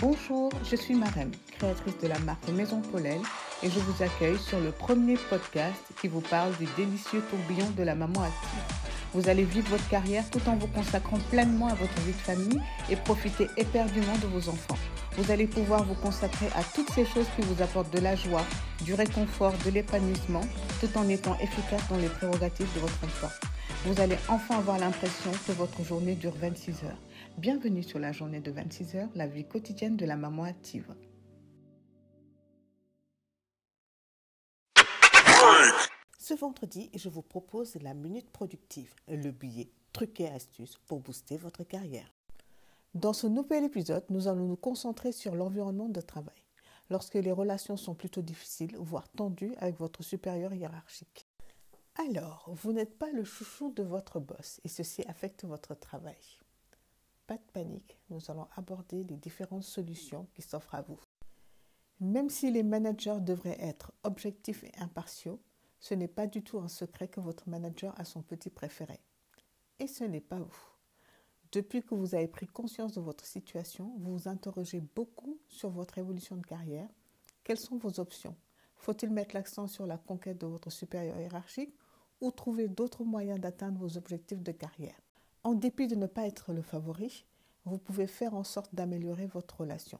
Bonjour, je suis Marem, créatrice de la marque Maison Paulelle et je vous accueille sur le premier podcast qui vous parle du délicieux tourbillon de la maman active. Vous allez vivre votre carrière tout en vous consacrant pleinement à votre vie de famille et profiter éperdument de vos enfants. Vous allez pouvoir vous consacrer à toutes ces choses qui vous apportent de la joie, du réconfort, de l'épanouissement, tout en étant efficace dans les prérogatives de votre emploi. Vous allez enfin avoir l'impression que votre journée dure 26 heures. Bienvenue sur la journée de 26 heures, la vie quotidienne de la maman active. Ce vendredi, je vous propose la Minute Productive, le billet trucs et astuces pour booster votre carrière. Dans ce nouvel épisode, nous allons nous concentrer sur l'environnement de travail, lorsque les relations sont plutôt difficiles, voire tendues avec votre supérieur hiérarchique. Alors, vous n'êtes pas le chouchou de votre boss et ceci affecte votre travail. Pas de panique, nous allons aborder les différentes solutions qui s'offrent à vous. Même si les managers devraient être objectifs et impartiaux, ce n'est pas du tout un secret que votre manager a son petit préféré. Et ce n'est pas vous. Depuis que vous avez pris conscience de votre situation, vous vous interrogez beaucoup sur votre évolution de carrière. Quelles sont vos options? Faut-il mettre l'accent sur la conquête de votre supérieur hiérarchique ou trouver d'autres moyens d'atteindre vos objectifs de carrière En dépit de ne pas être le favori, vous pouvez faire en sorte d'améliorer votre relation.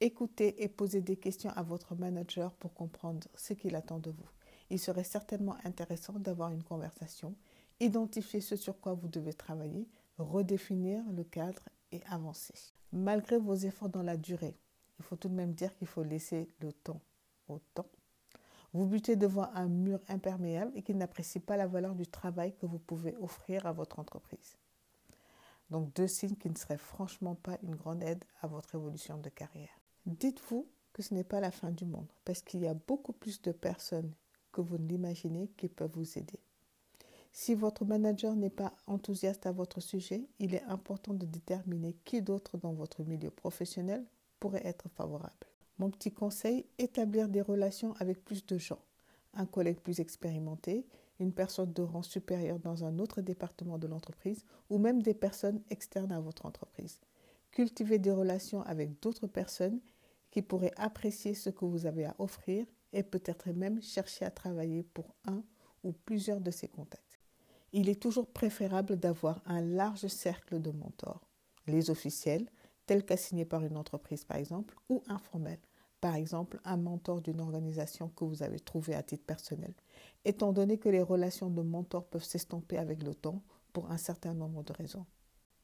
Écoutez et posez des questions à votre manager pour comprendre ce qu'il attend de vous. Il serait certainement intéressant d'avoir une conversation, identifier ce sur quoi vous devez travailler redéfinir le cadre et avancer. Malgré vos efforts dans la durée, il faut tout de même dire qu'il faut laisser le temps au temps. Vous butez devant un mur imperméable et qui n'apprécie pas la valeur du travail que vous pouvez offrir à votre entreprise. Donc deux signes qui ne seraient franchement pas une grande aide à votre évolution de carrière. Dites-vous que ce n'est pas la fin du monde parce qu'il y a beaucoup plus de personnes que vous ne l'imaginez qui peuvent vous aider. Si votre manager n'est pas enthousiaste à votre sujet, il est important de déterminer qui d'autre dans votre milieu professionnel pourrait être favorable. Mon petit conseil, établir des relations avec plus de gens. Un collègue plus expérimenté, une personne de rang supérieur dans un autre département de l'entreprise ou même des personnes externes à votre entreprise. Cultivez des relations avec d'autres personnes qui pourraient apprécier ce que vous avez à offrir et peut-être même chercher à travailler pour un ou plusieurs de ces contacts il est toujours préférable d'avoir un large cercle de mentors, les officiels, tels qu'assignés par une entreprise par exemple, ou informels, par exemple un mentor d'une organisation que vous avez trouvé à titre personnel, étant donné que les relations de mentor peuvent s'estomper avec le temps pour un certain nombre de raisons.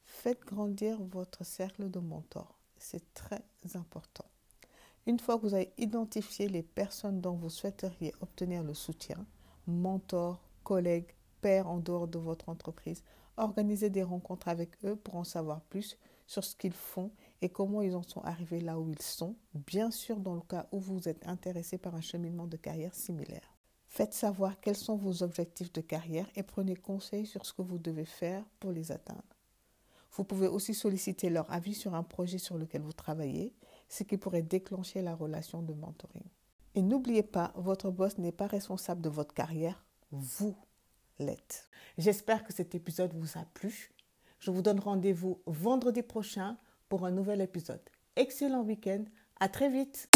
Faites grandir votre cercle de mentors, c'est très important. Une fois que vous avez identifié les personnes dont vous souhaiteriez obtenir le soutien, mentors, collègues, père en dehors de votre entreprise. Organisez des rencontres avec eux pour en savoir plus sur ce qu'ils font et comment ils en sont arrivés là où ils sont, bien sûr dans le cas où vous êtes intéressé par un cheminement de carrière similaire. Faites savoir quels sont vos objectifs de carrière et prenez conseil sur ce que vous devez faire pour les atteindre. Vous pouvez aussi solliciter leur avis sur un projet sur lequel vous travaillez, ce qui pourrait déclencher la relation de mentoring. Et n'oubliez pas, votre boss n'est pas responsable de votre carrière, vous J'espère que cet épisode vous a plu. Je vous donne rendez-vous vendredi prochain pour un nouvel épisode. Excellent week-end. À très vite.